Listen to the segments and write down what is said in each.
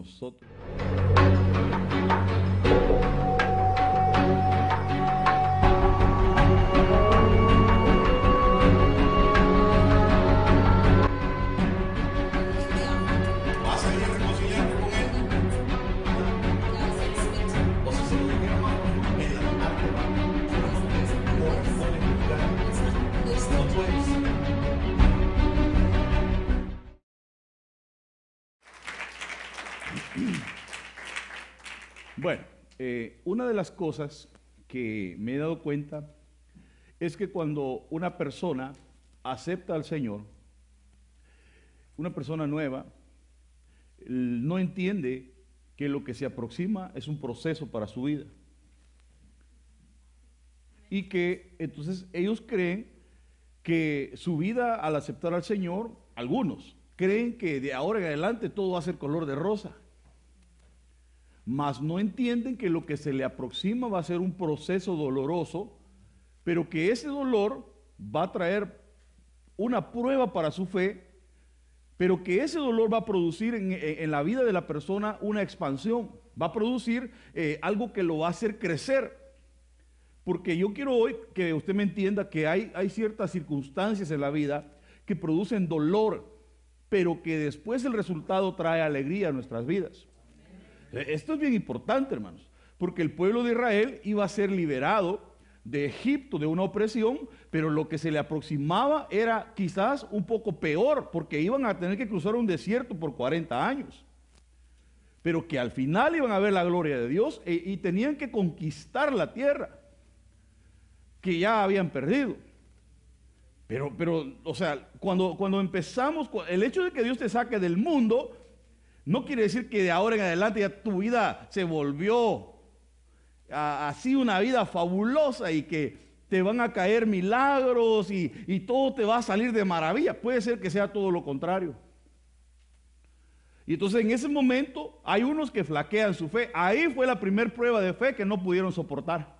nosotros. Una de las cosas que me he dado cuenta es que cuando una persona acepta al Señor, una persona nueva, no entiende que lo que se aproxima es un proceso para su vida. Y que entonces ellos creen que su vida al aceptar al Señor, algunos creen que de ahora en adelante todo va a ser color de rosa mas no entienden que lo que se le aproxima va a ser un proceso doloroso, pero que ese dolor va a traer una prueba para su fe, pero que ese dolor va a producir en, en- la vida de la persona una expansión, va a producir eh, algo que lo va a hacer crecer. Porque yo quiero hoy que usted me entienda que hay, hay ciertas circunstancias en la vida que producen dolor, pero que después el resultado trae alegría a nuestras vidas. Eh, Esto es bien importante, hermanos, porque el pueblo de Israel iba a ser liberado de Egipto, de una opresión, pero lo que se le aproximaba era quizás un poco peor, porque iban a tener que cruzar un desierto por 40 años. Pero que al final iban a ver la gloria de Dios e- y tenían que conquistar la tierra que ya habían perdido. Pero, pero, o sea, cuando, cuando empezamos, el hecho de que Dios te saque del mundo, no quiere decir que de ahora en adelante ya tu vida se volvió así una vida fabulosa y que te van a caer milagros y, y todo te va a salir de maravilla. Puede ser que sea todo lo contrario. Y entonces en ese momento hay unos que flaquean su fe. Ahí fue la primera prueba de fe que no pudieron soportar.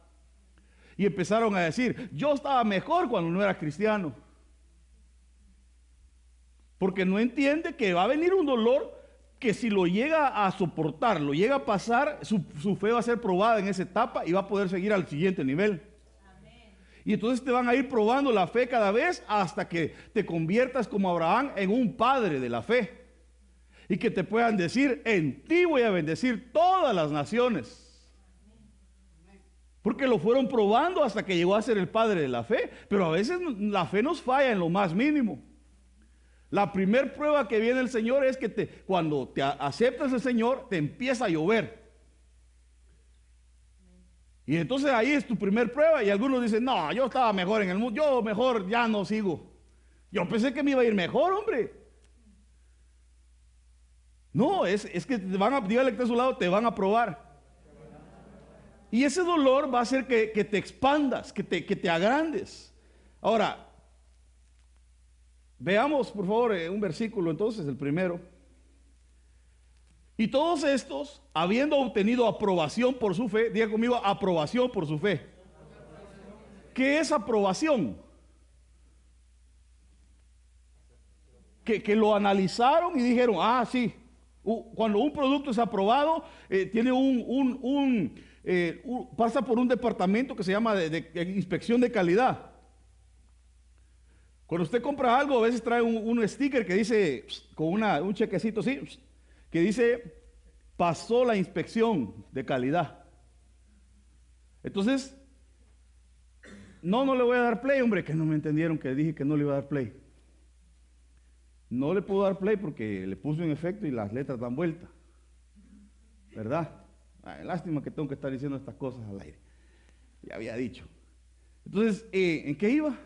Y empezaron a decir, yo estaba mejor cuando no era cristiano. Porque no entiende que va a venir un dolor que si lo llega a soportar, lo llega a pasar, su, su fe va a ser probada en esa etapa y va a poder seguir al siguiente nivel. Y entonces te van a ir probando la fe cada vez hasta que te conviertas como Abraham en un padre de la fe. Y que te puedan decir, en ti voy a bendecir todas las naciones. Porque lo fueron probando hasta que llegó a ser el padre de la fe. Pero a veces la fe nos falla en lo más mínimo. La primer prueba que viene el Señor es que te, cuando te aceptas el Señor, te empieza a llover. Y entonces ahí es tu primer prueba y algunos dicen, no, yo estaba mejor en el mundo, yo mejor ya no sigo. Yo pensé que me iba a ir mejor, hombre. No, es, es que te van a, dígale que a su lado, te van a probar. Y ese dolor va a hacer que, que te expandas, que te, que te agrandes. Ahora, veamos por favor eh, un versículo entonces, el primero. Y todos estos, habiendo obtenido aprobación por su fe, diga conmigo, aprobación por su fe. ¿Qué es aprobación? Que, que lo analizaron y dijeron, ah, sí, cuando un producto es aprobado, eh, tiene un, un- un, eh, pasa por un departamento que se llama de- de inspección de calidad. Cuando usted compra algo, a veces trae un, sticker que dice, con una- un chequecito así, que dice, pasó la inspección de calidad. Entonces, no, no le voy a dar play, hombre, que no me entendieron que dije que no le iba a dar play. No le puedo dar play porque le puse un efecto y las letras dan vuelta. ¿Verdad? Lástima que tengo que estar diciendo estas cosas al aire. Ya había dicho. Entonces, eh, ¿en qué iba?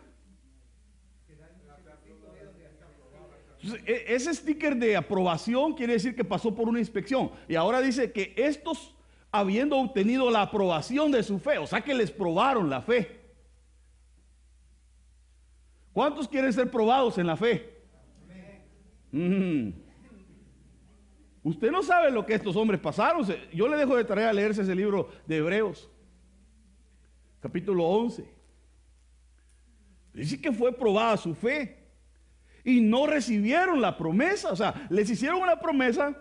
Entonces, e- ese sticker de aprobación quiere decir que pasó por una inspección. Y ahora dice que estos, habiendo obtenido la aprobación de su fe, o sea que les probaron la fe. ¿Cuántos quieren ser probados en la fe? Mm. Usted no sabe lo que estos hombres pasaron. Yo le dejo de tarea leerse ese libro de Hebreos, capítulo 11. Dice que fue probada su fe y no recibieron la promesa. O sea, les hicieron una promesa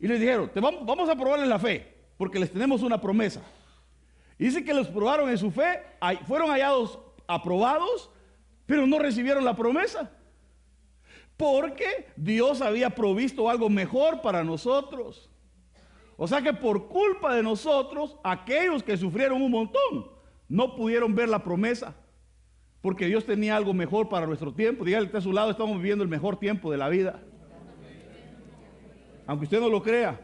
Y les dijeron, vamos, vamos a probarles la fe, porque les tenemos una promesa. Y dice que los probaron en su fe, fueron hallados aprobados, pero no recibieron la promesa. Porque Dios había provisto algo mejor para nosotros. O sea que por culpa de nosotros, aquellos que sufrieron un montón, no pudieron ver la promesa. Porque Dios tenía algo mejor para nuestro tiempo. Dígale que está a su lado, estamos viviendo el mejor tiempo de la vida. Aunque usted no lo crea.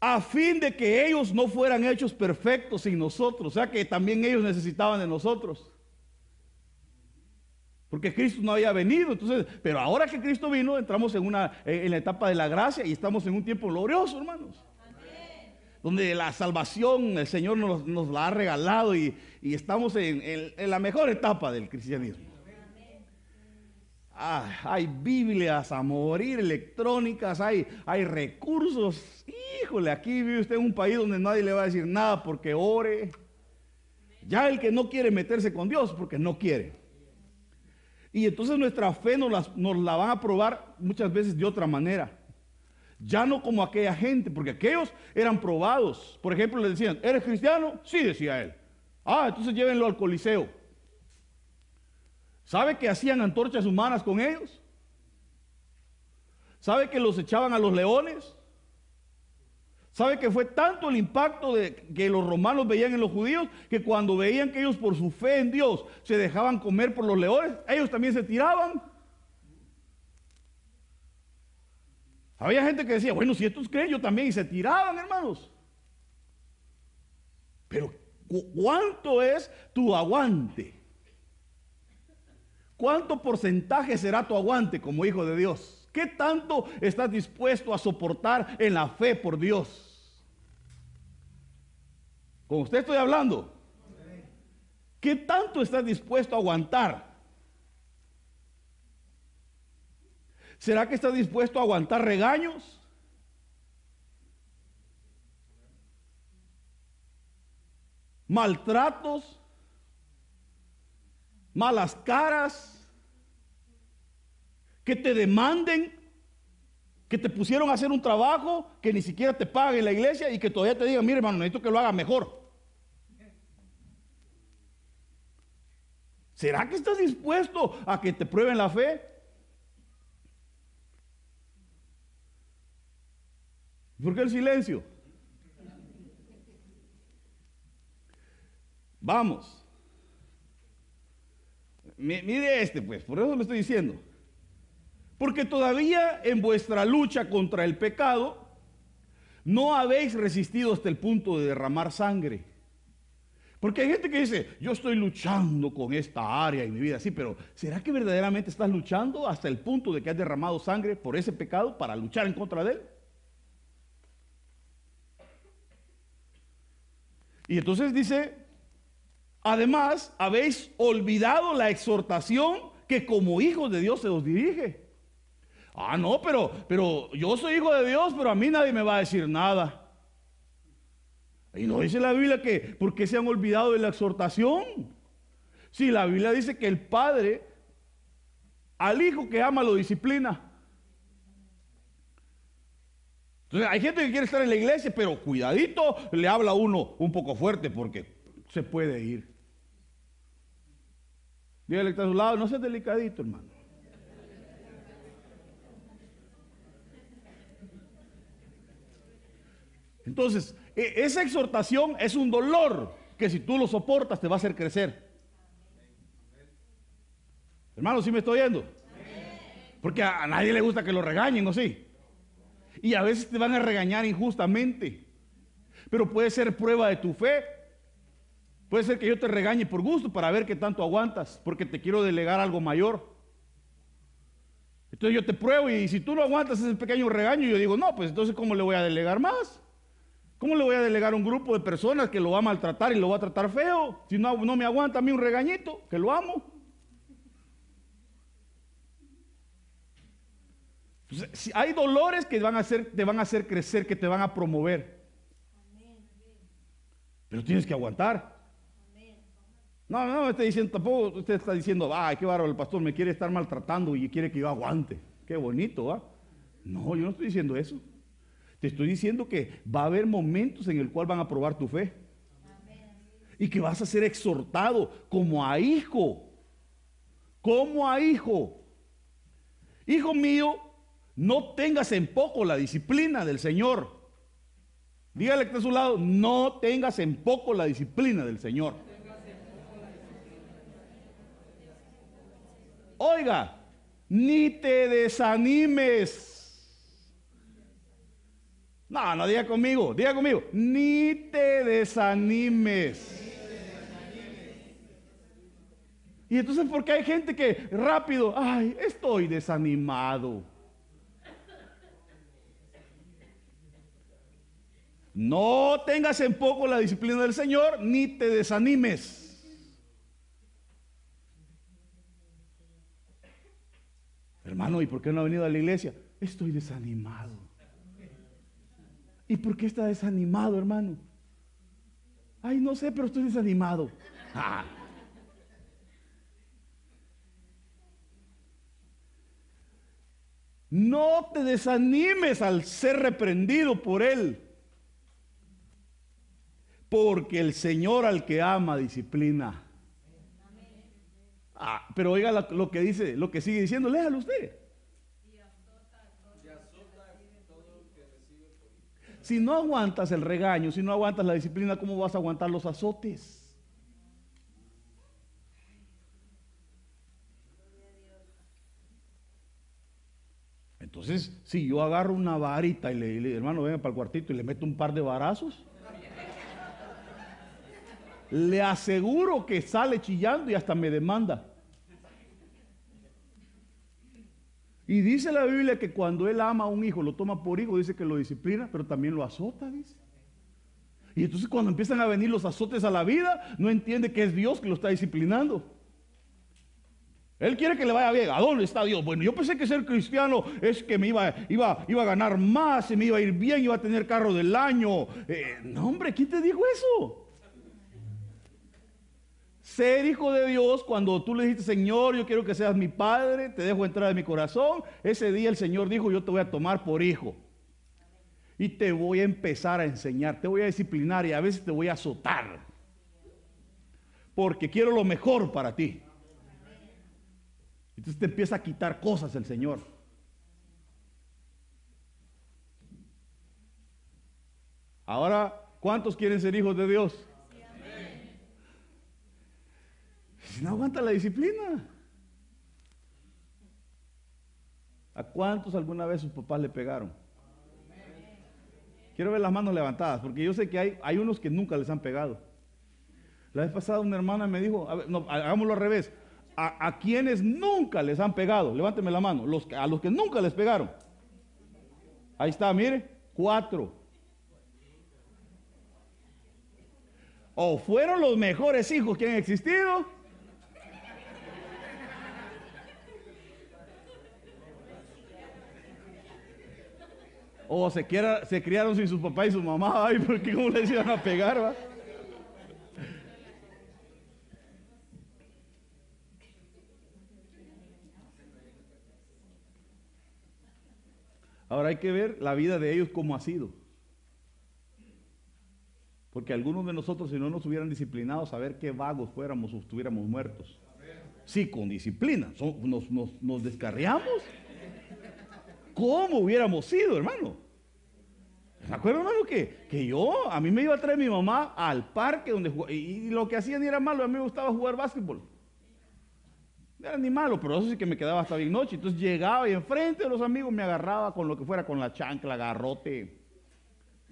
A fin de que ellos no fueran hechos perfectos sin nosotros. O sea que también ellos necesitaban de nosotros. Porque Cristo no había venido. Entonces, pero ahora que Cristo vino, entramos en, una, en la etapa de la gracia y estamos en un tiempo glorioso, hermanos. Donde la salvación el Señor nos, la ha regalado y, estamos en, la mejor etapa del cristianismo. Ah, hay Biblias a morir, electrónicas, hay, recursos. Híjole, aquí vive usted en un país donde nadie le va a decir nada porque ore. Ya el que no quiere meterse con Dios porque no quiere. Y entonces nuestra fe nos, las- nos la van a probar muchas veces de otra manera. Ya no como aquella gente, porque aquellos eran probados. Por ejemplo, le decían, ¿eres cristiano? Sí, decía él. Ah, entonces llévenlo al Coliseo. ¿Sabe que hacían antorchas humanas con ellos? ¿Sabe que los echaban a los leones? ¿Sabe que fue tanto el impacto de, que los romanos veían en los judíos que cuando veían que ellos por su fe en Dios se dejaban comer por los leones, ellos también se tiraban? Había gente que decía, bueno, si estos creen, yo también, y se tiraban, hermanos. Pero, ¿cu- ¿cuánto es tu aguante? ¿Cuánto porcentaje será tu aguante como hijo de Dios? ¿Qué tanto estás dispuesto a soportar en la fe por Dios? Con usted estoy hablando. ¿Qué tanto estás dispuesto a aguantar? ¿Será que estás dispuesto a aguantar regaños? ¿Maltratos? ¿Malas caras? ¿Que te demanden? ¿Que te pusieron a hacer un trabajo que ni siquiera te pagan en la iglesia y que todavía te digan, mire hermano, necesito que lo haga mejor? ¿Será que estás dispuesto a que te prueben la fe? ¿Por qué el silencio? Vamos. Mi- Mire este, pues, por eso le estoy diciendo. Porque todavía en vuestra lucha contra el pecado no habéis resistido hasta el punto de derramar sangre. Porque hay gente que dice, yo estoy luchando con esta área en mi vida, sí, pero ¿será que verdaderamente estás luchando hasta el punto de que has derramado sangre por ese pecado para luchar en contra de él? Y entonces dice, además habéis olvidado la exhortación que como hijos de Dios se os dirige. Ah, no, pero, pero yo soy hijo de Dios, pero a mí nadie me va a decir nada. Y no dice la Biblia que, ¿por qué se han olvidado de la exhortación? Si la Biblia dice que el padre al hijo que ama lo disciplina. Entonces hay gente que quiere estar en la iglesia, pero cuidadito, le habla a uno un poco fuerte porque se puede ir. Dígale que está a su lado, no seas delicadito, hermano. Entonces, e- esa exhortación es un dolor que si tú lo soportas te va a hacer crecer. Hermano, ¿sí me estoy oyendo? Porque a, nadie le gusta que lo regañen, ¿o sí? Y a veces te van a regañar injustamente. Pero puede ser prueba de tu fe. Puede ser que yo te regañe por gusto para ver qué tanto aguantas, porque te quiero delegar algo mayor. Entonces yo te pruebo y si tú no aguantas ese pequeño regaño, yo digo, no, pues entonces ¿cómo le voy a delegar más? ¿Cómo le voy a delegar a un grupo de personas que lo va a maltratar y lo va a tratar feo? Si no, no me aguanta a mí un regañito, que lo amo. Entonces, si hay dolores que van a hacer, te van a hacer crecer, que te van a promover. Pero tienes que aguantar. No, no me está diciendo, tampoco usted está diciendo, ay, qué bárbaro, el pastor me quiere estar maltratando y quiere que yo aguante. Qué bonito, ¿va? No, yo no estoy diciendo eso. Te estoy diciendo que va a haber momentos en el cual van a probar tu fe. Y que vas a ser exhortado como a hijo. Como a hijo. Hijo mío, no tengas en poco la disciplina del Señor. Dígale que está a su lado, no tengas en poco la disciplina del Señor. Oiga, ni te desanimes. No, no diga conmigo, diga conmigo, ni te desanimes. Y entonces, porque hay gente que rápido, ay, estoy desanimado. No tengas en poco la disciplina del Señor, ni te desanimes. Hermano, ¿y por qué no ha venido a la iglesia? Estoy desanimado. ¿Y por qué está desanimado, hermano? Ay, no sé, pero estoy desanimado. Ah. No te desanimes al ser reprendido por Él. Porque el Señor al que ama disciplina. Ah, pero oiga lo, que dice, lo que sigue diciendo, léalo usted. Si no aguantas el regaño, si no aguantas la disciplina, ¿cómo vas a aguantar los azotes? Entonces, si yo agarro una varita y le digo, hermano, venga para el cuartito y le meto un par de varazos, le aseguro que sale chillando y hasta me demanda. Y dice la Biblia que cuando él ama a un hijo, lo toma por hijo, dice que lo disciplina, pero también lo azota, dice. Y entonces cuando empiezan a venir los azotes a la vida, no entiende que es Dios que lo está disciplinando. Él quiere que le vaya bien. ¿A dónde está Dios? Bueno, yo pensé que ser cristiano es que me iba, iba, iba a ganar más, y me iba a ir bien, iba a tener carro del año. Eh, no, hombre, ¿quién te dijo eso? Ser hijo de Dios, cuando tú le dijiste, Señor, yo quiero que seas mi padre, te dejo entrar en mi corazón, ese día el Señor dijo, yo te voy a tomar por hijo. Y te voy a empezar a enseñar, te voy a disciplinar y a veces te voy a azotar. Porque quiero lo mejor para ti. Entonces te empieza a quitar cosas el Señor. Ahora, ¿cuántos quieren ser hijos de Dios? Si no aguanta la disciplina. ¿A cuántos alguna vez sus papás le pegaron? Quiero ver las manos levantadas, porque yo sé que hay, hay unos que nunca les han pegado. La vez pasada una hermana me dijo, no, hagámoslo al revés, a, a, quienes nunca les han pegado, levánteme la mano, los, a los que nunca les pegaron. Ahí está, mire, cuatro. O fueron los mejores hijos que han existido, O se, quiera, se criaron sin su papá y su mamá, ay, porque cómo les iban a pegar, va. Ahora hay que ver la vida de ellos cómo ha sido. Porque algunos de nosotros, si no nos hubieran disciplinado, saber qué vagos fuéramos o estuviéramos muertos. Sí, con disciplina. Nos descarriamos. ¿Cómo hubiéramos sido, hermano? ¿Me acuerdo, hermano, que, que yo, a mí me iba a traer mi mamá al parque donde jugaba, y, lo que hacía ni era malo, a mí me gustaba jugar básquetbol. No era ni malo, pero eso sí que me quedaba hasta bien noche. Entonces llegaba y enfrente de los amigos me agarraba con lo que fuera, con la chancla, garrote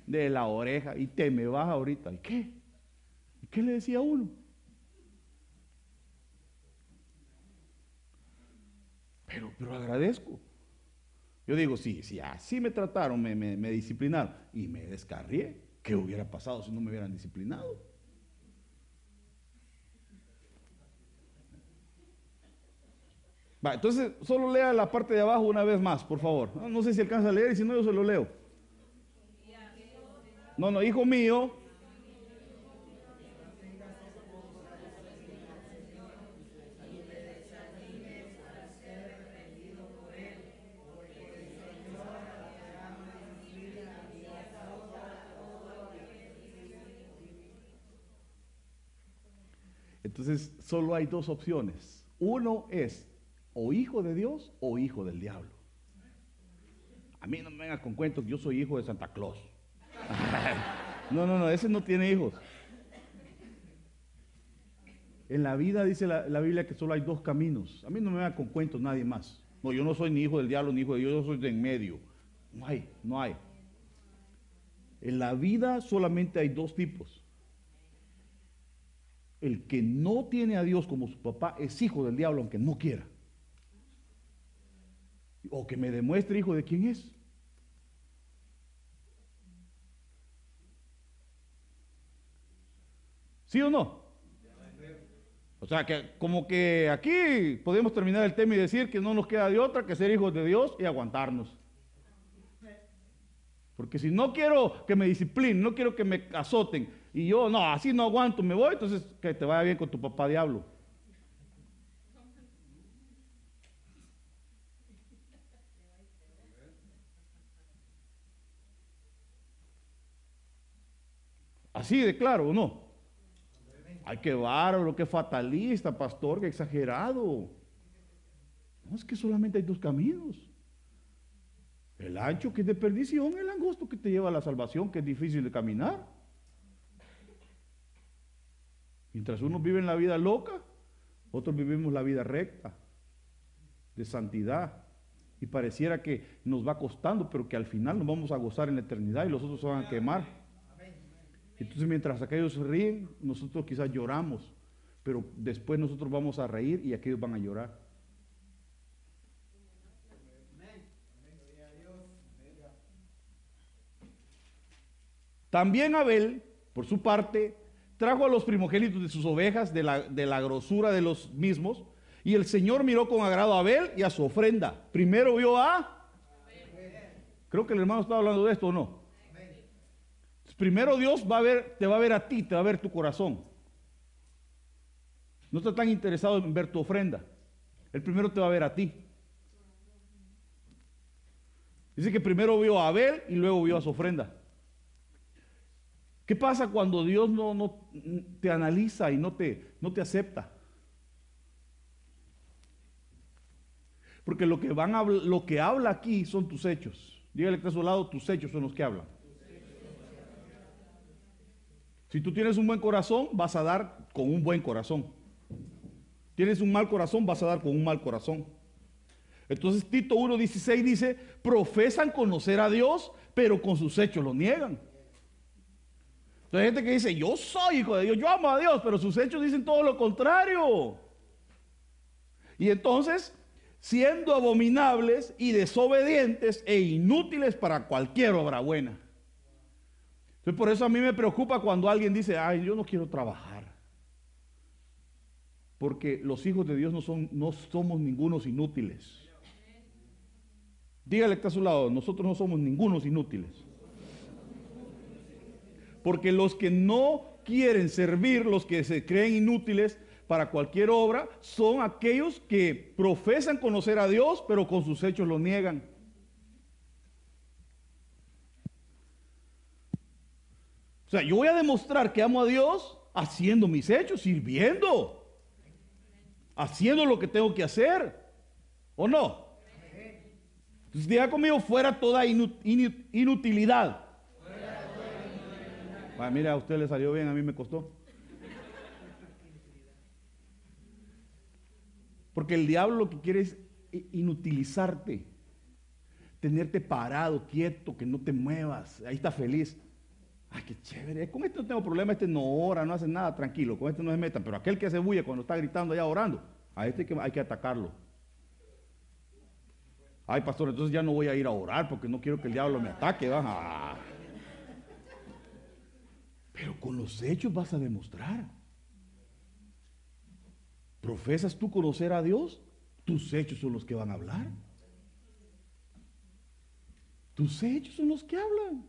de la oreja, y te me vas ahorita. ¿Y qué? ¿Y qué le decía uno? Pero, pero agradezco. Yo digo, sí, si así me trataron, me disciplinaron y me descarrié, ¿qué hubiera pasado si no me hubieran disciplinado? Va, entonces, solo lea la parte de abajo una vez más, por favor. No, no sé si alcanza a leer y si no, yo se lo leo. No, no, hijo mío, Entonces, solo hay dos opciones. Uno es o hijo de Dios o hijo del diablo. A mí no me venga con cuentos que yo soy hijo de Santa Claus. No, no, no, ese no tiene hijos. En la vida dice la, la Biblia que solo hay dos caminos. A mí no me venga con cuentos nadie más. No, yo no soy ni hijo del diablo ni hijo de Dios, yo soy de en medio. No hay, no hay. En la vida solamente hay dos tipos. El que no tiene a Dios como su papá es hijo del diablo, aunque no quiera. O que me demuestre hijo de quién es. ¿Sí o no? O sea, que como que aquí podemos terminar el tema y decir que no nos queda de otra que ser hijos de Dios y aguantarnos. Porque si no quiero que me disciplinen, no quiero que me azoten, y yo, no, así no aguanto, me voy, entonces que te vaya bien con tu papá diablo. Así de claro, ¿o no? Ay, qué bárbaro, qué fatalista, pastor, qué exagerado. No, es que solamente hay dos caminos. El ancho que es de perdición, el angosto que te lleva a la salvación, que es difícil de caminar. Mientras unos viven la vida loca, otros vivimos la vida recta, de santidad. Y pareciera que nos va costando, pero que al final nos vamos a gozar en la eternidad y los otros se van a quemar. Entonces mientras aquellos ríen, nosotros quizás lloramos, pero después nosotros vamos a reír y aquellos van a llorar. También Abel, por su parte, trajo a los primogénitos de sus ovejas de la, de la grosura de los mismos, y el Señor miró con agrado a Abel y a su ofrenda. Primero vio a... Creo que el hermano estaba hablando de esto o no. Primero Dios va a ver, te va a ver a ti, te va a ver tu corazón. No está tan interesado en ver tu ofrenda. El primero te va a ver a ti. Dice que primero vio a Abel y luego vio a su ofrenda. ¿Qué pasa cuando Dios no, te analiza y no te, no te acepta? Porque lo que, van a, lo que habla aquí son tus hechos. Dígale que a su lado, tus hechos son los que hablan. Si tú tienes un buen corazón, vas a dar con un buen corazón. Tienes un mal corazón, vas a dar con un mal corazón. Entonces Tito 1.16 dice, profesan conocer a Dios, pero con sus hechos lo niegan. Entonces hay gente que dice, yo soy hijo de Dios, yo amo a Dios, pero sus hechos dicen todo lo contrario. Y entonces, siendo abominables y desobedientes e inútiles para cualquier obra buena. Entonces por eso a mí me preocupa cuando alguien dice, ay, yo no quiero trabajar. Porque los hijos de Dios no, son, no somos ningunos inútiles. Dígale que está a su lado, nosotros no somos ningunos inútiles. Porque los que no quieren servir, los que se creen inútiles para cualquier obra, son aquellos que profesan conocer a Dios, pero con sus hechos lo niegan. O sea, yo voy a demostrar que amo a Dios haciendo mis hechos, sirviendo, haciendo lo que tengo que hacer, ¿o no? Entonces diga conmigo, fuera toda inutilidad. Ah, mira, a usted le salió bien, a mí me costó. Porque el diablo lo que quiere es inutilizarte, tenerte parado, quieto, que no te muevas, ahí está feliz. Ay, qué chévere, con este no tengo problema, este no ora, no hace nada, tranquilo, con este no se meta, pero aquel que hace bulla cuando está gritando allá orando, a este hay que, hay que atacarlo. Ay, pastor, entonces ya no voy a ir a orar porque no quiero que el diablo me ataque. ¿va? Pero con los hechos vas a demostrar. ¿Profesas tú conocer a Dios? Tus hechos son los que van a hablar. Tus hechos son los que hablan.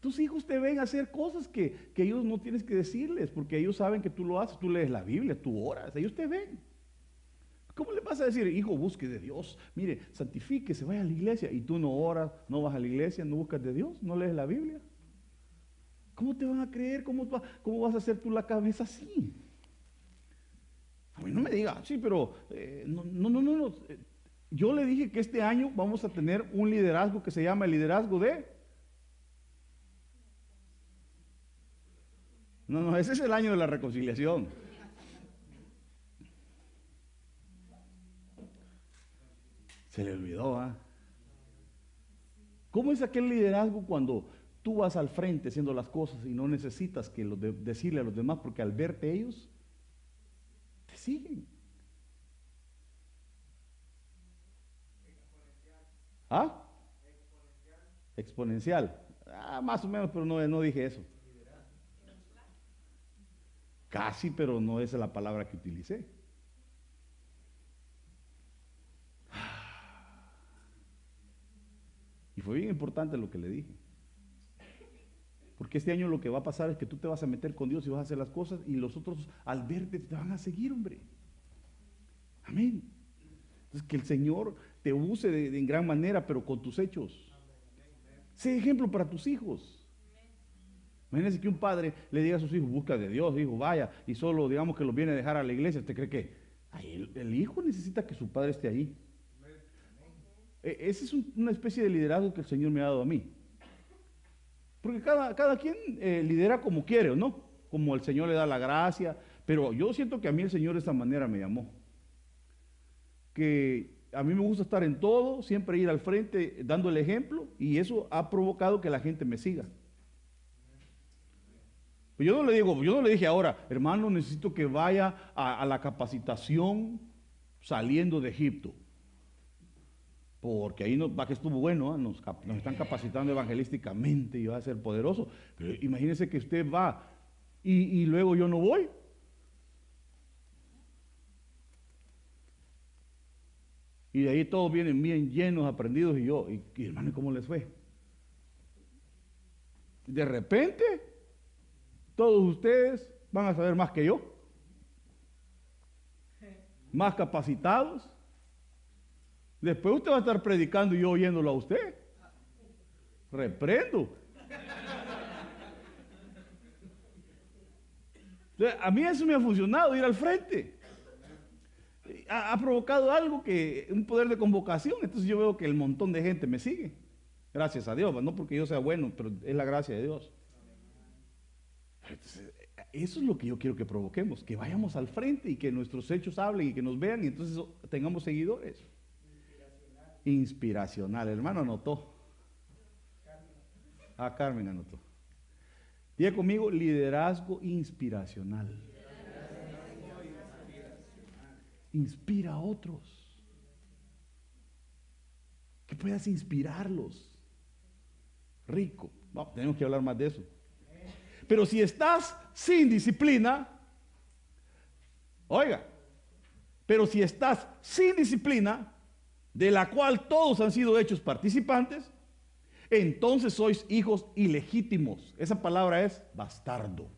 Tus hijos te ven hacer cosas que, que, ellos no tienes que decirles, porque ellos saben que tú lo haces, tú lees la Biblia, tú oras, ellos te ven. ¿Cómo le vas a decir, hijo, busque de Dios? Mire, santifíquese, vaya a la iglesia y tú no oras, no vas a la iglesia, no buscas de Dios, no lees la Biblia? ¿Cómo te van a creer? ¿Cómo, vas a hacer tú la cabeza así? A mí no me diga, sí, pero eh, no, no, no, no, Yo le dije que este año vamos a tener un liderazgo que se llama el liderazgo de... No, no, ese es el año de la reconciliación. Se le olvidó, ¿ah? ¿Cómo es aquel liderazgo cuando tú vas al frente haciendo las cosas y no necesitas que de- decirle a los demás porque al verte ellos te siguen? ¿Ah? Exponencial. Ah, más o menos, pero no, no dije eso. Casi, pero no es la palabra que utilicé. Y fue bien importante lo que le dije. Porque este año lo que va a pasar es que tú te vas a meter con Dios y vas a hacer las cosas y los otros al verte te van a seguir, hombre. Amén. Entonces que el Señor te use de, en gran manera, pero con tus hechos. Sé ejemplo para tus hijos. Imagínense que un padre le diga a sus hijos, busca de Dios, hijo, vaya, y solo digamos que los viene a dejar a la iglesia. ¿Usted cree que el, hijo necesita que su padre esté ahí? E- Esa es un- una especie de liderazgo que el Señor me ha dado a mí. Porque cada, cada quien eh, lidera como quiere, ¿o no? Como el Señor le da la gracia. Pero yo siento que a mí el Señor de esta manera me llamó. Que a mí me gusta estar en todo, siempre ir al frente dando el ejemplo, y eso ha provocado que la gente me siga. Pues yo no le digo, yo no le dije ahora, hermano, necesito que vaya a la capacitación saliendo de Egipto. Porque ahí nos, va que estuvo bueno, ¿ah? nos, están capacitando evangelísticamente y va a ser poderoso. Pero imagínense que usted va y, luego yo no voy. Y de ahí todos vienen bien llenos, aprendidos, y yo, y, y, hermano, ¿y ¿cómo les fue? De repente, todos ustedes van a saber más que yo, más capacitados. Después usted va a estar predicando y yo oyéndolo a usted. Reprendo. A mí eso me ha funcionado, ir al frente. Ha, ha provocado algo que, un poder de convocación. Entonces yo veo que el montón de gente me sigue. Gracias a Dios, no porque yo sea bueno, pero es la gracia de Dios. Entonces, eso es lo que yo quiero que provoquemos, que vayamos al frente y que nuestros hechos hablen y que nos vean y entonces tengamos seguidores. Inspiracional, hermano anotó. Ah, Carmen anotó. Diga conmigo, liderazgo inspiracional. Inspira a otros. Que puedas inspirarlos. Rico. Vamos, tenemos que hablar más de eso. Pero si estás sin disciplina, oiga, pero si estás sin disciplina, de la cual todos han sido hechos participantes, entonces sois hijos ilegítimos. Esa palabra es bastardo.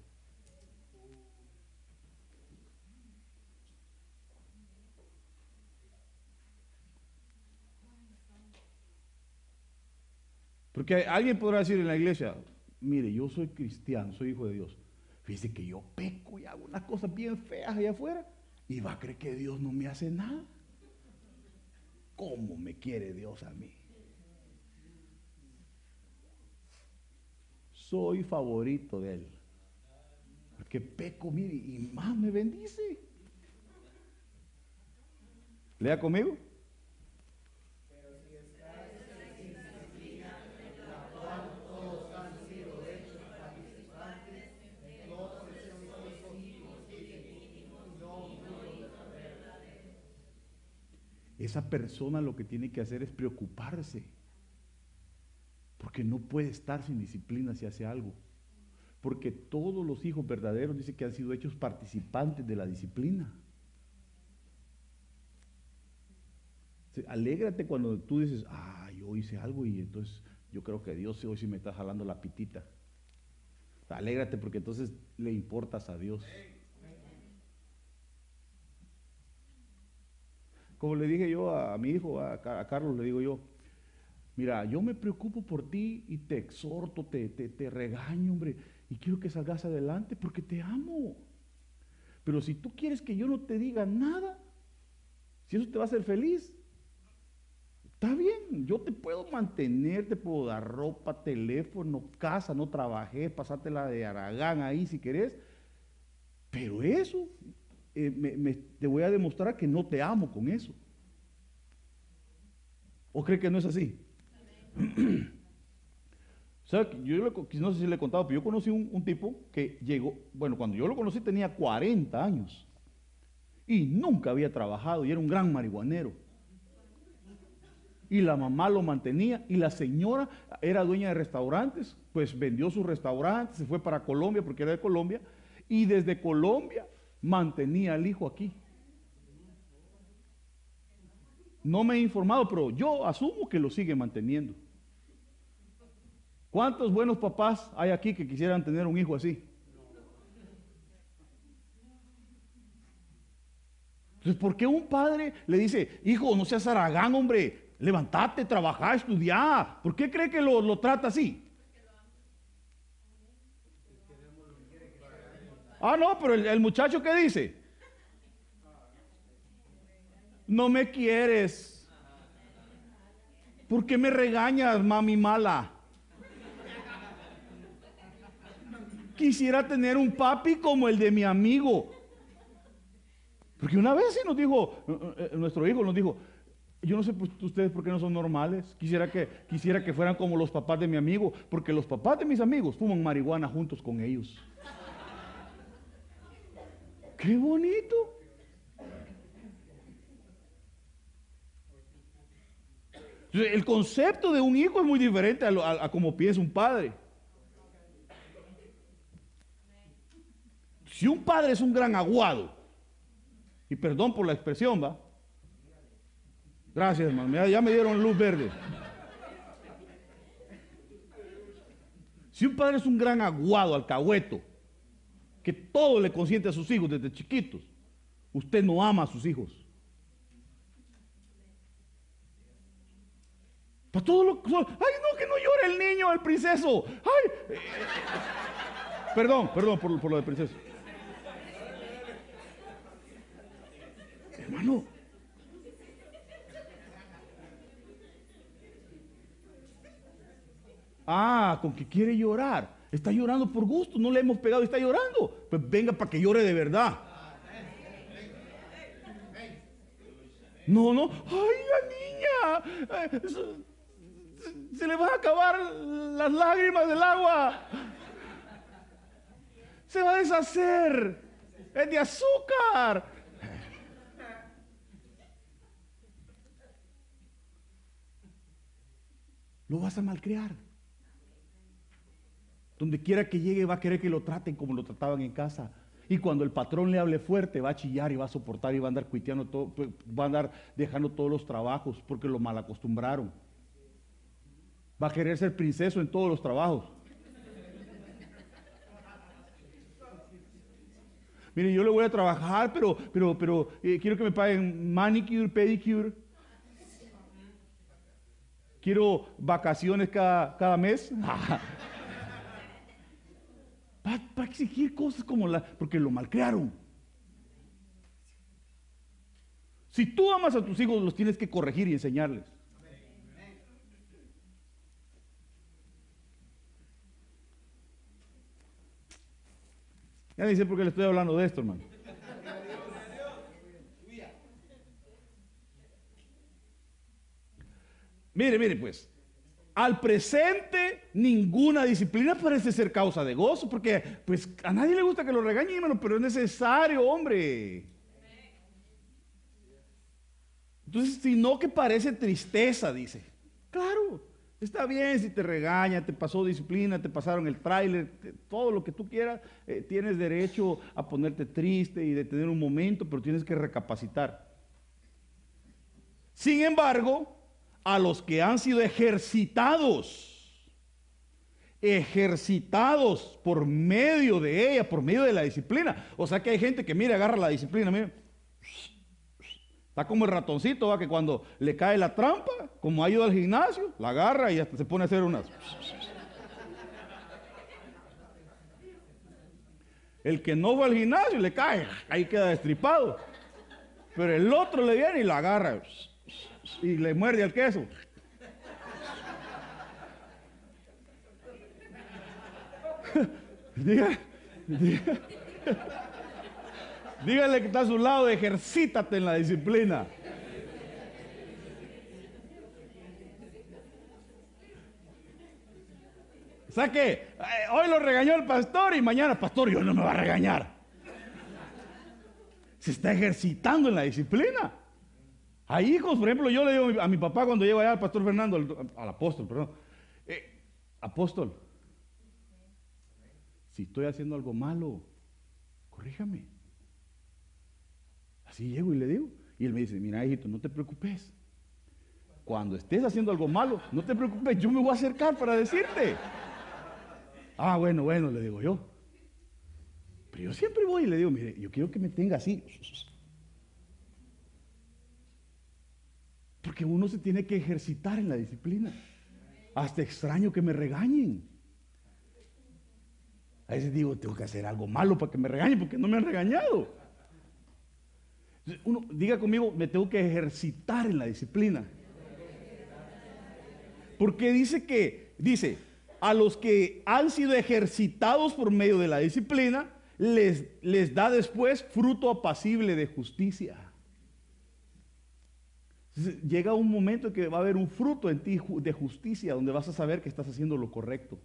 Porque alguien podrá decir en la iglesia, mire, yo soy cristiano, soy hijo de Dios. Fíjese que yo peco y hago unas cosas bien feas allá afuera y va a creer que Dios no me hace nada. ¿Cómo me quiere Dios a mí? Soy favorito de Él. Porque peco, mire, y más me bendice. Lea conmigo. Esa persona lo que tiene que hacer es preocuparse. Porque no puede estar sin disciplina si hace algo. Porque todos los hijos verdaderos dice que han sido hechos participantes de la disciplina. Alégrate cuando tú dices, ah, yo hice algo y entonces yo creo que Dios hoy sí me está jalando la pitita. Alégrate porque entonces le importas a Dios. Como le dije yo a, mi hijo, a Carlos, le digo yo, mira, yo me preocupo por ti y te exhorto, te, te, te regaño, hombre, y quiero que salgas adelante porque te amo. Pero si tú quieres que yo no te diga nada, si eso te va a hacer feliz, está bien, yo te puedo mantener, te puedo dar ropa, teléfono, casa, no trabajé, pasártela de Aragán ahí si querés, pero eso, eh, te voy a demostrar que no te amo con eso. ¿O cree que no es así? O sea, yo le no sé si le he contado, pero yo conocí un, un tipo que llegó, bueno, cuando yo lo conocí tenía 40 años y nunca había trabajado y era un gran marihuanero. Y la mamá lo mantenía y la señora era dueña de restaurantes, pues vendió su restaurante, se fue para Colombia porque era de Colombia y desde Colombia mantenía al hijo aquí. No me he informado, pero yo asumo que lo sigue manteniendo. ¿Cuántos buenos papás hay aquí que quisieran tener un hijo así? Entonces, ¿por qué un padre le dice, hijo, no seas aragán, hombre, levantate, trabaja, estudia? ¿Por qué cree que lo, lo trata así? Ah, no, pero el, el muchacho ¿qué dice? No me quieres. ¿Por qué me regañas, mami mala? Quisiera tener un papi como el de mi amigo. Porque una vez sí nos dijo, eh, eh, nuestro hijo nos dijo, yo no sé pues, ustedes por qué no son normales. Quisiera que, quisiera que fueran como los papás de mi amigo, porque los papás de mis amigos fuman marihuana juntos con ellos. ¡Qué bonito! El concepto de un hijo es muy diferente a como piensa un padre. Si un padre es un gran aguado, y perdón por la expresión, va. Gracias, hermano. Ya, ya me dieron luz verde. Si un padre es un gran aguado, alcahueto, que todo le consiente a sus hijos desde chiquitos, usted no ama a sus hijos. Para todo lo ay no, que no llore el niño, el princeso. Ay, perdón, perdón por, por lo de princeso. Hermano. Ah, con que quiere llorar. Está llorando por gusto, no le hemos pegado y está llorando. Pues venga para que llore de verdad. No, no. Ay, la niña. eh, se, se le van a acabar las lágrimas del agua. Se va a deshacer. Es de azúcar. Lo vas a malcriar. Donde quiera que llegue va a querer que lo traten como lo trataban en casa. Y cuando el patrón le hable fuerte, va a chillar y va a soportar y va a andar cuiteando todo, pues, va a andar dejando todos los trabajos porque lo mal acostumbraron. Va a querer ser princeso en todos los trabajos. Mire, yo le voy a trabajar, pero, pero, pero eh, quiero que me paguen manicure, pedicure. Quiero vacaciones cada, cada mes. Va, va a exigir cosas como la, porque lo malcriaron. Si tú amas a tus hijos, los tienes que corregir y enseñarles. Ya sé por qué le estoy hablando de esto, hermano. Mire, mire, pues, al presente ninguna disciplina parece ser causa de gozo, porque pues a nadie le gusta que lo regañen, hermano, pero es necesario, hombre. Entonces, si no que parece tristeza, dice. Claro, está bien si te regaña, te pasó disciplina, te pasaron el tráiler, todo lo que tú quieras, eh, tienes derecho a ponerte triste y de tener un momento, pero tienes que recapacitar. Sin embargo, a los que han sido ejercitados, ejercitados por medio de ella, por medio de la disciplina. O sea que hay gente que, mira, agarra la disciplina, mira. Está como el ratoncito, ¿va? que cuando le cae la trampa, como ha ido al gimnasio, la agarra y hasta se pone a hacer unas. El que no va al gimnasio le cae, ahí queda destripado. Pero el otro le viene y lo agarra y le muerde el queso. Diga, diga- dígale que está a su lado, ejercítate en la disciplina. O eh, hoy lo regañó el pastor y mañana, pastor, yo no me va a regañar. Se está ejercitando en la disciplina. Hay hijos, por ejemplo, yo le digo a mi- papá cuando llego allá al pastor Fernando, al, al apóstol, perdón, eh, apóstol, si estoy haciendo algo malo, corríjame. Así llego y le digo. Y él me dice, mira, hijito, no te preocupes. Cuando estés haciendo algo malo, no te preocupes, yo me voy a acercar para decirte. Ah, bueno, bueno, le digo yo. Pero yo siempre voy y le digo, mire, yo quiero que me tenga así. Porque uno se tiene que ejercitar en la disciplina. Hasta extraño que me regañen. A veces digo, tengo que hacer algo malo para que me regañen, porque no me han regañado. Uno, diga conmigo, me tengo que ejercitar en la disciplina. Porque dice que, dice, a los que han sido ejercitados por medio de la disciplina, les, les da después fruto apacible de justicia. Llega un momento en que va a haber un fruto en ti de justicia, donde vas a saber que estás haciendo lo correcto.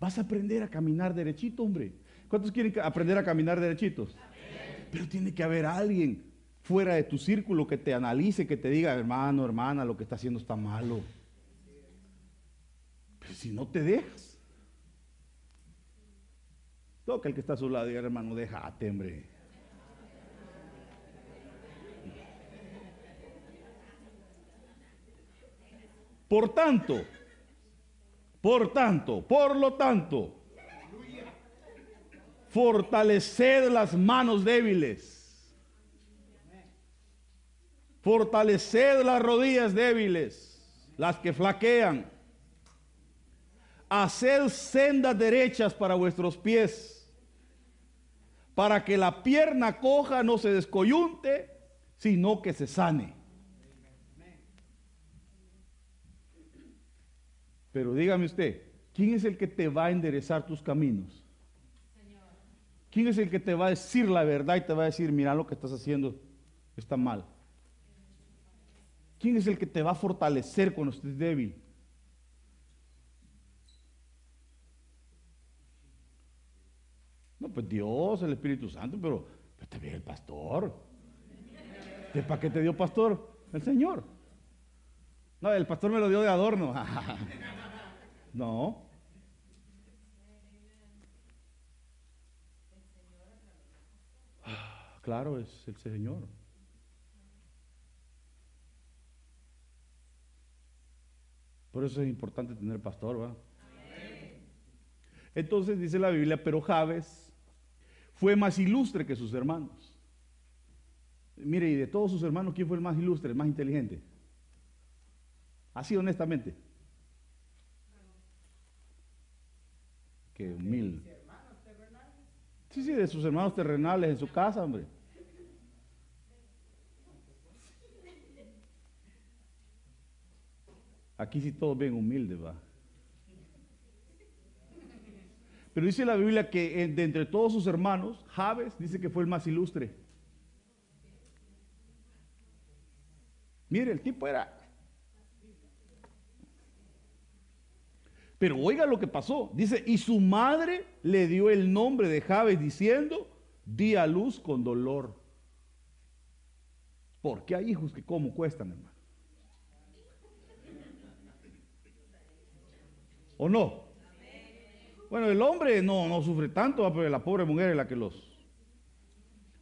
Vas a aprender a caminar derechito, hombre. ¿Cuántos quieren aprender a caminar derechitos? Pero tiene que haber alguien fuera de tu círculo que te analice, que te diga, hermano, hermana, lo que está haciendo está malo. Pero si no te dejas. Toca el que está a su lado y diga, hermano, déjate, hombre. Por tanto, por tanto, por lo tanto, fortaleced las manos débiles. Fortaleced las rodillas débiles, las que flaquean. Haced sendas derechas para vuestros pies, para que la pierna coja no se descoyunte, sino que se sane. Pero dígame usted, ¿quién es el que te va a enderezar tus caminos? ¿Quién es el que te va a decir la verdad y te va a decir, mira lo que estás haciendo está mal? ¿Quién es el que te va a fortalecer cuando estés débil? No, pues Dios, el Espíritu Santo, pero, pero también el pastor. ¿De para qué te dio pastor? El Señor. No, el pastor me lo dio de adorno. no. Claro, es el Señor. Por eso es importante tener pastor, ¿va? Entonces dice la Biblia, pero Javes fue más ilustre que sus hermanos. Mire, y de todos sus hermanos, ¿quién fue el más ilustre, el más inteligente? Así honestamente. Que humilde. Sí, sí, de sus hermanos terrenales en su casa, hombre. Aquí sí todos bien humildes, va. Pero dice la Biblia que en- de entre todos sus hermanos, Javes dice que fue el más ilustre. Mire, el tipo era. Pero oiga lo que pasó. Dice, y su madre le dio el nombre de Javes diciendo, di a luz con dolor. Porque hay hijos que como cuestan, hermano. ¿O no? Bueno, el hombre no, no sufre tanto, pero la pobre mujer es la que los...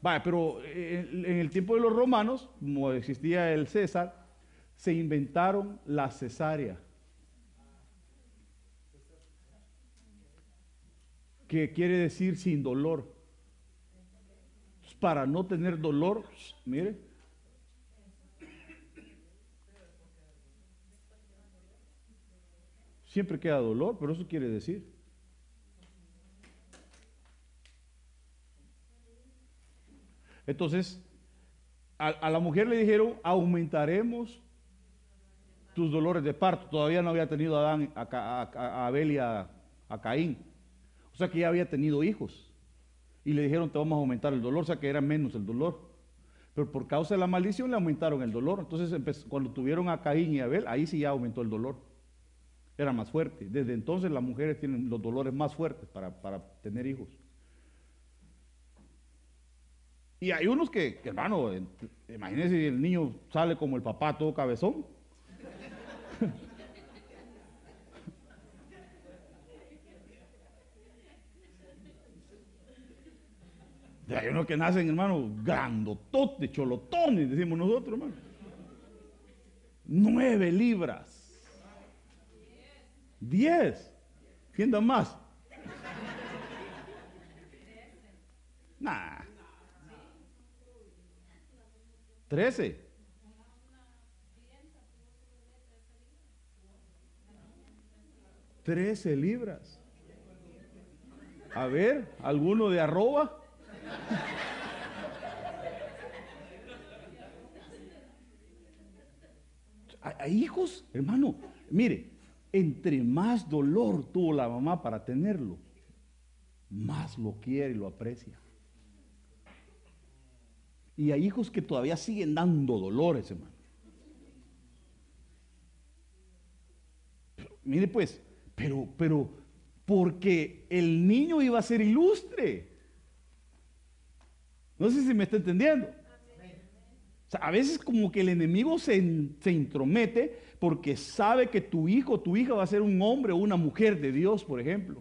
Vaya, pero en, en el tiempo de los romanos, como existía el César, se inventaron la cesárea. Que quiere decir sin dolor. Para no tener dolor, mire, siempre queda dolor, pero eso quiere decir. Entonces, a, la mujer le dijeron, aumentaremos tus dolores de parto. Todavía no había tenido a, Adán, a, a- Abel y a Caín. O sea que ya había tenido hijos. Y le dijeron, te vamos a aumentar el dolor, o sea que era menos el dolor. Pero por causa de la maldición le aumentaron el dolor. Entonces, cuando tuvieron a Caín y a Abel, ahí sí ya aumentó el dolor. Era más fuerte. Desde entonces las mujeres tienen los dolores más fuertes para, para tener hijos. Y hay unos que, hermano, en- imagínense el niño sale como el papá todo cabezón. Hay unos que nacen, hermano, grandototes, cholotones, decimos nosotros, hermano. Nueve libras. Diez. ¿Quién da más? Nah. Trece. Trece libras. A ver, ¿alguno de arroba? Hay- hay hijos, hermano, mire, entre más dolor tuvo la mamá para tenerlo, más lo quiere y lo aprecia. Y hay hijos que todavía siguen dando dolores, hermano. Mire pues, pero, pero, porque el niño iba a ser ilustre. No sé si me está entendiendo. A veces como que el enemigo se, se intromete porque sabe que tu hijo o tu hija va a ser un hombre o una mujer de Dios, por ejemplo.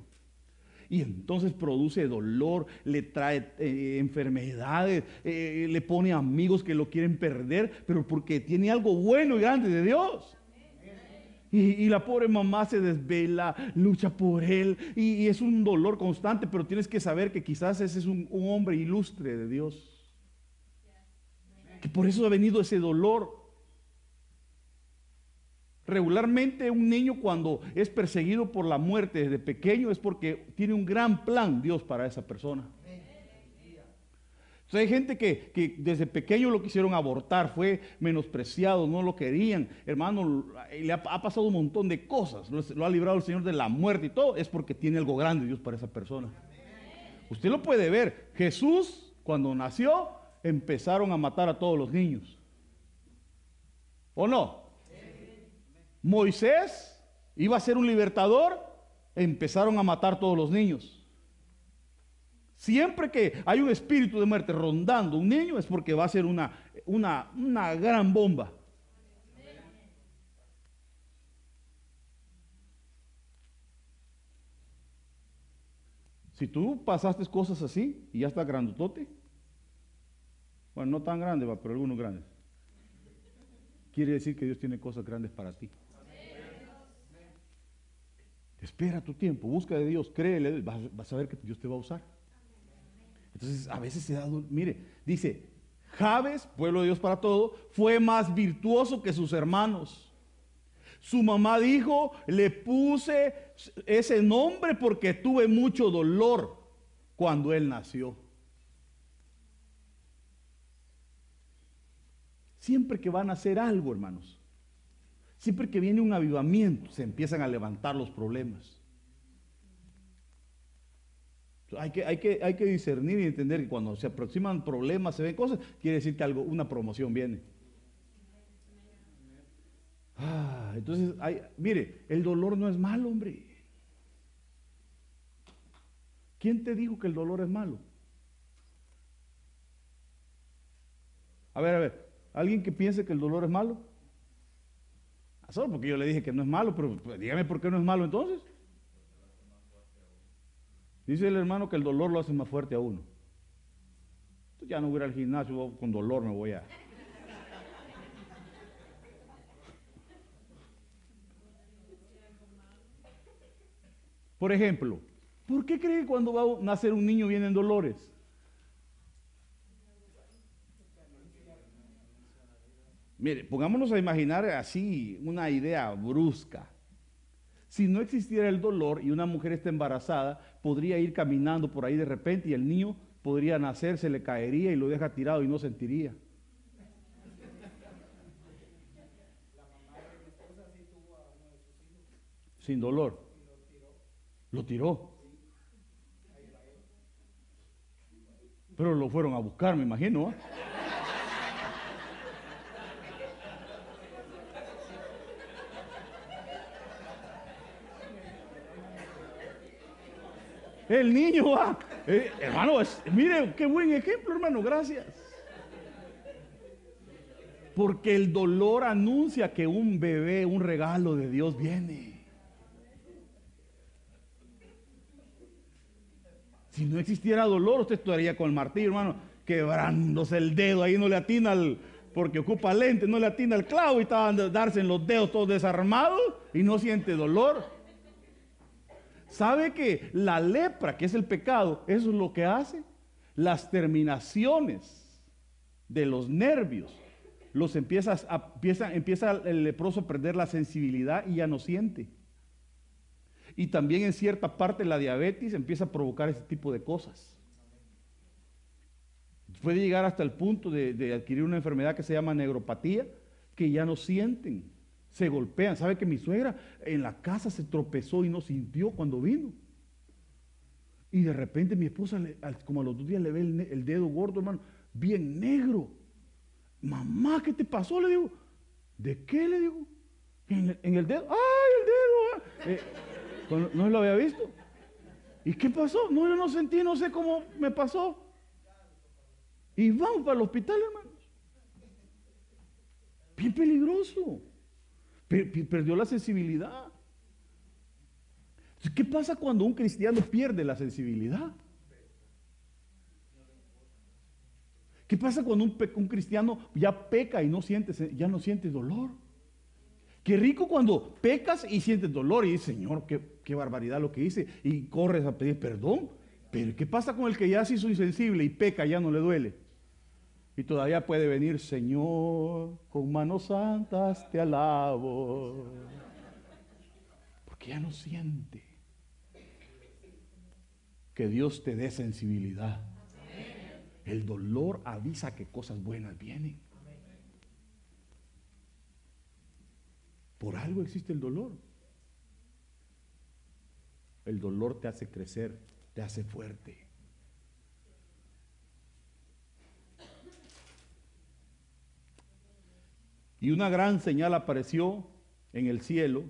Y entonces produce dolor, le trae eh, enfermedades, eh, le pone amigos que lo quieren perder, pero porque tiene algo bueno y grande de Dios. Y, la pobre mamá se desvela, lucha por él, y, es un dolor constante, pero tienes que saber que quizás ese es un hombre ilustre de Dios. Que por eso ha venido ese dolor. Regularmente un niño cuando es perseguido por la muerte desde pequeño es porque tiene un gran plan Dios para esa persona. Hay gente que, desde pequeño lo quisieron abortar, fue menospreciado, no lo querían, hermano, le ha, pasado un montón de cosas, lo, lo ha librado el Señor de la muerte y todo, es porque tiene algo grande Dios para esa persona. Usted lo puede ver, Jesús cuando nació empezaron a matar a todos los niños. ¿O no? Moisés iba a ser un libertador, empezaron a matar todos los niños. Siempre que hay un espíritu de muerte rondando un niño es porque va a ser una, una, una gran bomba. Si tú pasaste cosas así y ya estás grandotote, bueno, no tan grande, pero algunos grandes, quiere decir que Dios tiene cosas grandes para ti. Espera tu tiempo, busca de Dios, créele, vas, vas a ver que Dios te va a usar. Entonces, a veces se da, mire, dice, Jabes, pueblo de Dios para todo, fue más virtuoso que sus hermanos. Su mamá dijo, le puse ese nombre porque tuve mucho dolor cuando él nació. Siempre que van a hacer algo, hermanos, siempre que viene un avivamiento, se empiezan a levantar los problemas. Hay que, hay, que, hay que discernir y entender que cuando se aproximan problemas, se ven cosas, quiere decir que algo, una promoción viene. Ah, entonces, hay- mire, el dolor no es malo, hombre. ¿Quién te dijo que el dolor es malo? A ver, a ver, ¿alguien que piense que el dolor es malo? Ah, solo porque yo le dije que no es malo, pero pues, dígame por qué no es malo entonces. Dice el hermano que el dolor lo hace más fuerte a uno. Entonces ya no voy a ir al gimnasio, con dolor me voy a... Por ejemplo, ¿por qué cree que cuando va a nacer un niño vienen dolores? Mire, pongámonos a imaginar así una idea brusca. Si no existiera el dolor y una mujer está embarazada, podría ir caminando por ahí de repente y el niño podría nacer, se le caería y lo deja tirado y no sentiría. Sin dolor. Lo tiró. Pero lo fueron a buscar, me imagino. ¿ah? El niño va. Eh, hermano, mire, qué buen ejemplo, hermano, gracias. Porque el dolor anuncia que un bebé, un regalo de Dios viene. Si no existiera dolor, usted estaría con el martillo, hermano, quebrándose el dedo, ahí no le atina al, porque ocupa lente, no le atina el clavo y estaba a darse en los dedos todos desarmados y no siente dolor. ¿Sabe que la lepra, que es el pecado, eso es lo que hace? Las terminaciones de los nervios, los empieza, a- empieza, empieza el leproso a perder la sensibilidad y ya no siente. Y también en cierta parte la diabetes empieza a provocar ese tipo de cosas. Puede llegar hasta el punto de, adquirir una enfermedad que se llama negropatía, que ya no sienten, se golpean. ¿Sabe que mi suegra en la casa se tropezó y no sintió cuando vino? Y de repente mi esposa, como a los dos días, le ve el, dedo gordo, hermano, bien negro. Mamá, ¿qué te pasó? Le digo, ¿de qué? Le digo, en el, dedo. ¡Ay, el dedo! ah". Eh, ¿no- ¿No lo había visto? ¿Y qué pasó? No, yo no sentí, no sé cómo me pasó. Y vamos para el hospital, hermanos. Bien peligroso. Per- per- perdió la sensibilidad. ¿Qué pasa cuando un cristiano pierde la sensibilidad? ¿Qué pasa cuando un, un cristiano ya peca y no siente, se- ya no siente dolor? Qué rico cuando pecas y sientes dolor y dices, Señor, qué, barbaridad lo que hice, y corres a pedir perdón. Pero ¿qué pasa con el que ya se hizo insensible y peca, ya no le duele? Y todavía puede venir, Señor, con manos santas te alabo. Porque ya no siente. Que Dios te dé sensibilidad. El dolor avisa que cosas buenas vienen. Por algo existe el dolor. El dolor te hace crecer, te hace fuerte. Y una gran señal apareció en el cielo.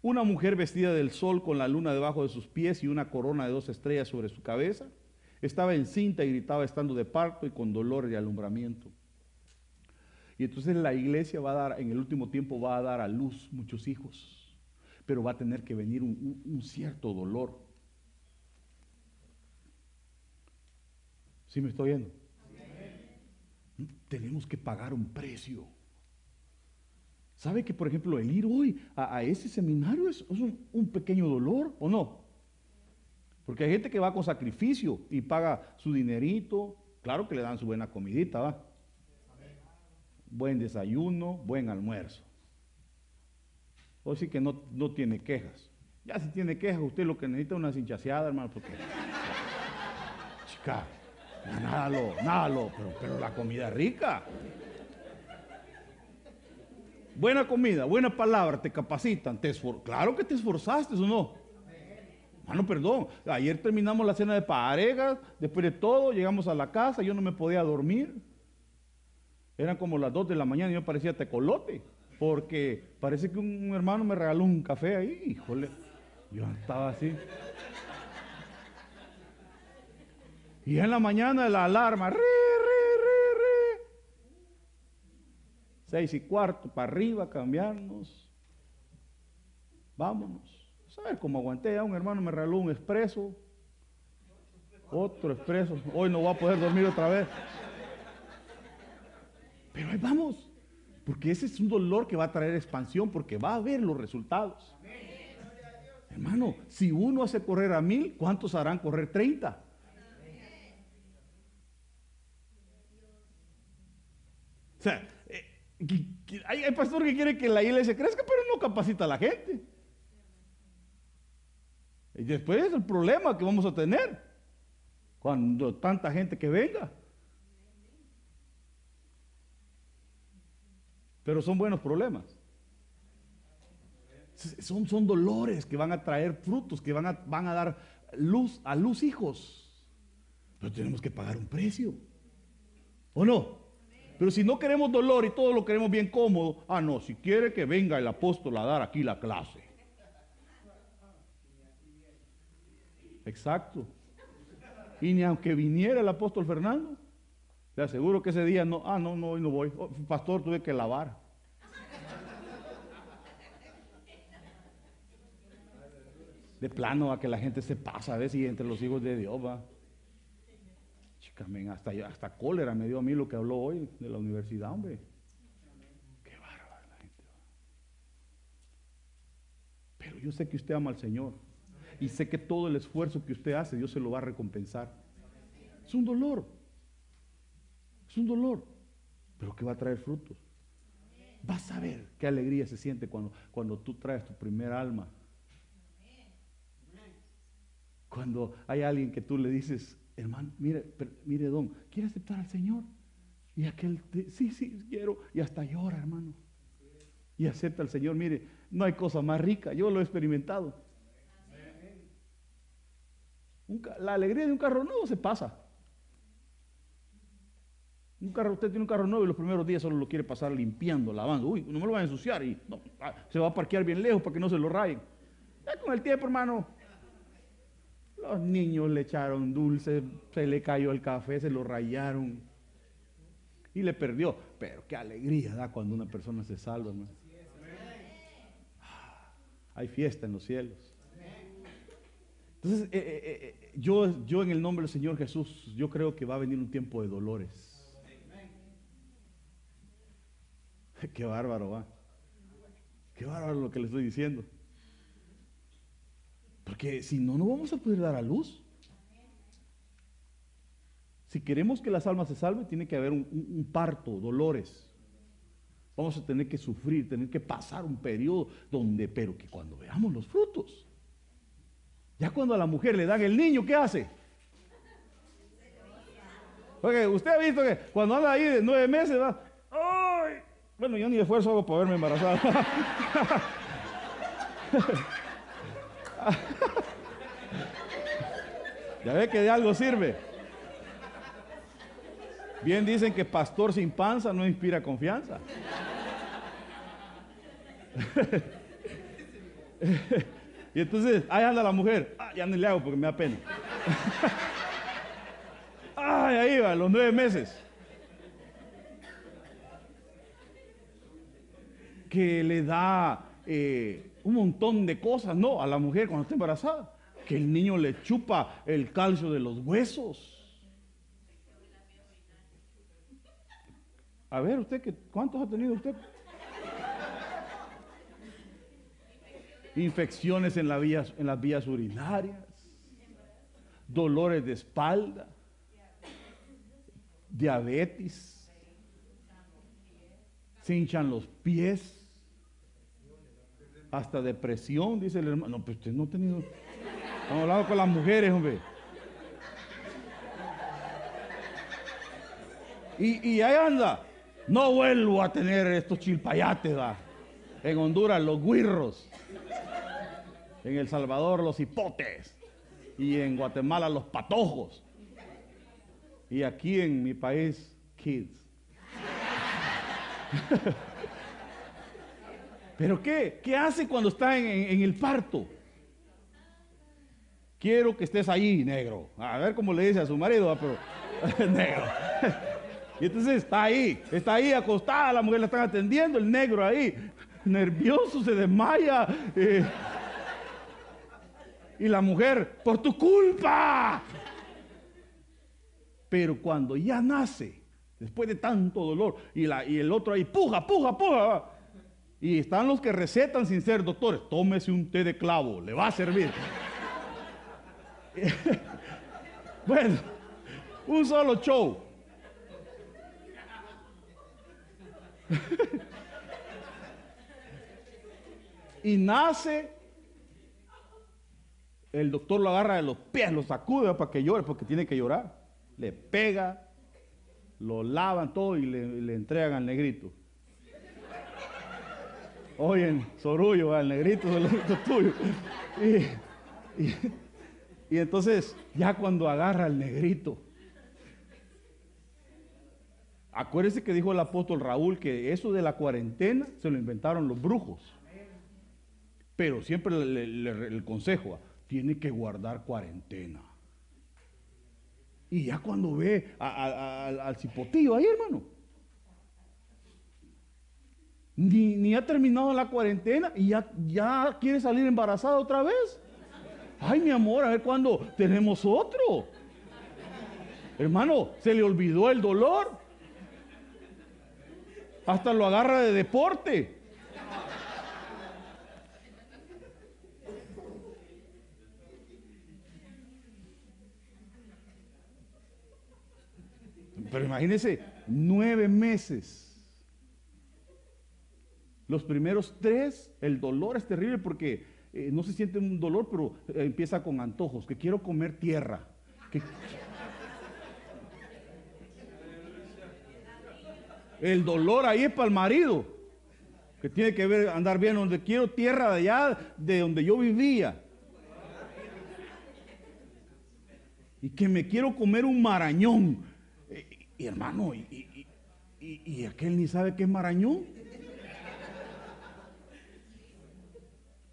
Una mujer vestida del sol con la luna debajo de sus pies y una corona de dos estrellas sobre su cabeza. Estaba encinta y gritaba estando de parto y con dolor de alumbramiento. Y entonces la iglesia va a dar, en el último tiempo va a dar a luz muchos hijos, pero va a tener que venir un, cierto dolor. ¿Sí me estoy viendo? Tenemos que pagar un precio. ¿Sabe que, por ejemplo, el ir hoy a, a ese seminario es, es un, un pequeño dolor o no? Porque hay gente que va con sacrificio y paga su dinerito. Claro que le dan su buena comidita, ¿va? Buen desayuno, buen almuerzo. O sí que no, no tiene quejas. Ya si tiene quejas, usted lo que necesita es una cinchaseada, hermano, porque. Chica, nada lo, nada lo, pero, pero la comida es rica. Buena comida, buena palabra, te capacitan, te esfor- claro que te esforzaste, ¿o no? Mano, perdón, ayer terminamos la cena de parejas, después de todo llegamos a la casa, yo no me podía dormir. Eran como las 2 de la mañana y yo parecía tecolote, porque parece que un hermano me regaló un café ahí, híjole, yo estaba así. Y en la mañana la alarma, ri, ri, ri. Seis y cuarto, para arriba, cambiarnos. Vámonos. ¿Sabes cómo aguanté? Ya un hermano me regaló un expreso. Otro expreso. Hoy no voy a poder dormir otra vez. Pero ahí vamos. Porque ese es un dolor que va a traer expansión, porque va a ver los resultados. Hermano, si uno hace correr a mil, ¿cuántos harán correr 30? O sea, eh, que- hay pastor que quiere que la iglesia crezca, pero no capacita a la gente. Y después es el problema que vamos a tener. Cuando tanta gente que venga. Pero son buenos problemas. Son, son dolores que van a traer frutos, que van a, van a dar luz a luz hijos. Pero tenemos que pagar un precio. ¿O no? Pero si no queremos dolor y todo lo queremos bien cómodo, ah, no, si quiere que venga el apóstol a dar aquí la clase. Exacto. Y ni aunque viniera el apóstol Fernando, le aseguro que ese día no, ah, no, no, hoy no voy. Oh, pastor, tuve que lavar. De plano a que la gente se pasa a ver si entre los hijos de Dios va. Hasta, hasta cólera me dio a mí lo que habló hoy de la universidad, hombre. Qué bárbaro la gente. Pero yo sé que usted ama al Señor. Y sé que todo el esfuerzo que usted hace, Dios se lo va a recompensar. Es un dolor. Es un dolor. Pero que va a traer frutos. Vas a ver qué alegría se siente cuando, cuando tú traes tu primer alma. Cuando hay alguien que tú le dices, hermano, mire, mire, don, ¿quiere aceptar al Señor? Y aquel, sí, sí, quiero. Y hasta llora, hermano. Y acepta al Señor. Mire, no hay cosa más rica. Yo lo he experimentado la alegría de un carro nuevo se pasa. Un carro, usted tiene un carro nuevo y los primeros días solo lo quiere pasar limpiando, lavando. Uy, no me lo va a ensuciar y ah, se va a parquear bien lejos para que no se lo rayen. Ya con el tiempo, hermano, los niños le echaron dulce, se le cayó el café, se lo rayaron y le perdió. Pero qué alegría da cuando una persona se salva, hermano. Ah, hay fiesta en los cielos. Entonces, eh, eh, eh, yo, yo en el nombre del Señor Jesús, yo creo que va a venir un tiempo de dolores. Qué bárbaro va. Qué bárbaro lo que le estoy diciendo. Porque si no, no vamos a poder dar a luz. Si queremos que las almas se salven, tiene que haber un, parto, dolores. Vamos a tener que sufrir, tener que pasar un periodo donde, pero que cuando veamos los frutos, ya cuando a la mujer le dan el niño, ¿qué hace? Porque usted ha visto que cuando anda ahí de nueve meses, va, ¡ay! Bueno, yo ni esfuerzo hago para verme embarazada. ya ve que de algo sirve. Bien dicen que pastor sin panza no inspira confianza. Y entonces, ahí anda la mujer. Ah, ya no le hago porque me da pena. Ay, ahí va, los nueve meses. Que le da eh, un montón de cosas, ¿no? A la mujer cuando está embarazada. Que el niño le chupa el calcio de los huesos. A ver, usted, ¿cuántos ha tenido usted? infecciones en, en las vías urinarias, dolores de espalda, diabetes, se hinchan los pies, hasta depresión, dice el hermano. No, pues usted no ha tenido. Estamos hablando con las mujeres, hombre. Y, y ahí anda. No vuelvo a tener estos chilpayates, En Honduras, los guirros en El Salvador los hipotes y en Guatemala los patojos y aquí en mi país kids. Pero ¿qué? ¿Qué hace cuando está en, el parto? Quiero que estés ahí, negro. A ver cómo le dice a su marido, pero negro. Y entonces está ahí, está ahí acostada, la mujer la están atendiendo, el negro ahí, nervioso, se desmaya. Eh, y la mujer, por tu culpa. Pero cuando ya nace, después de tanto dolor, y, la, y el otro ahí, puja, puja, puja. Y están los que recetan sin ser doctores, tómese un té de clavo, le va a servir. bueno, un solo show. y nace el doctor lo agarra de los pies, lo sacude para que llore, porque tiene que llorar. Le pega, lo lavan todo y le, entregan al negrito. Oye, Sorullo, al negrito lo tuyo. Y, y- y entonces, ya cuando agarra al negrito, acuérdese que dijo el apóstol Raúl que eso de la cuarentena se lo inventaron los brujos. Pero siempre le- el consejo, tiene que guardar cuarentena. Y ya cuando ve a- a- al cipotillo ahí, hermano, ni, ha terminado la cuarentena y ya, quiere salir embarazada otra vez. Ay, mi amor, a ver cuándo tenemos otro. Hermano, se le olvidó el dolor. Hasta lo agarra de deporte. Pero imagínense, nueve meses. Los primeros tres, el dolor es terrible porque eh, no se siente un dolor, pero eh, empieza con antojos, que quiero comer tierra. El dolor ahí es para el marido, que tiene que ver, andar bien donde quiero tierra de allá, de donde yo vivía. Y que me quiero comer un marañón. Eh, Y, hermano, y- y- y aquel ni sabe qué es marañón.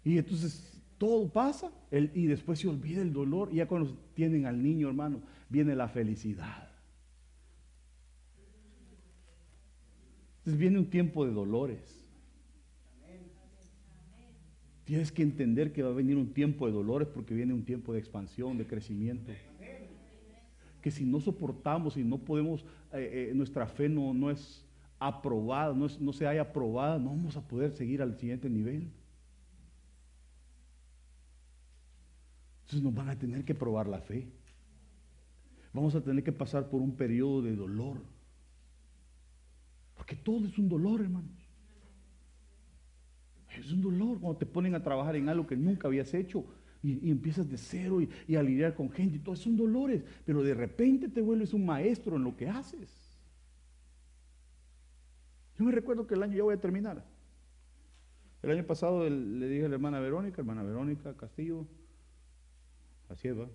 Y entonces todo pasa y después se olvida el dolor. Y ya cuando tienen al niño, hermano, viene la felicidad. Entonces viene un tiempo de dolores. Tienes que entender que va a venir un tiempo de dolores porque viene un tiempo de expansión, de crecimiento. Que si no soportamos y no podemos, eh, eh, nuestra fe no, no es aprobada, no, es- no se haya aprobada, no vamos a poder seguir al siguiente nivel. Entonces nos van a tener que probar la fe. Vamos a tener que pasar por un periodo de dolor. Porque todo es un dolor, hermanos. Es un dolor cuando te ponen a trabajar en algo que nunca habías hecho y, empiezas de cero y, a lidiar con gente y todo, son dolores. Pero de repente te vuelves un maestro en lo que haces. Yo me recuerdo que el año, ya voy a terminar. El año pasado le dije a la hermana Verónica, hermana Verónica Castillo, así es, va.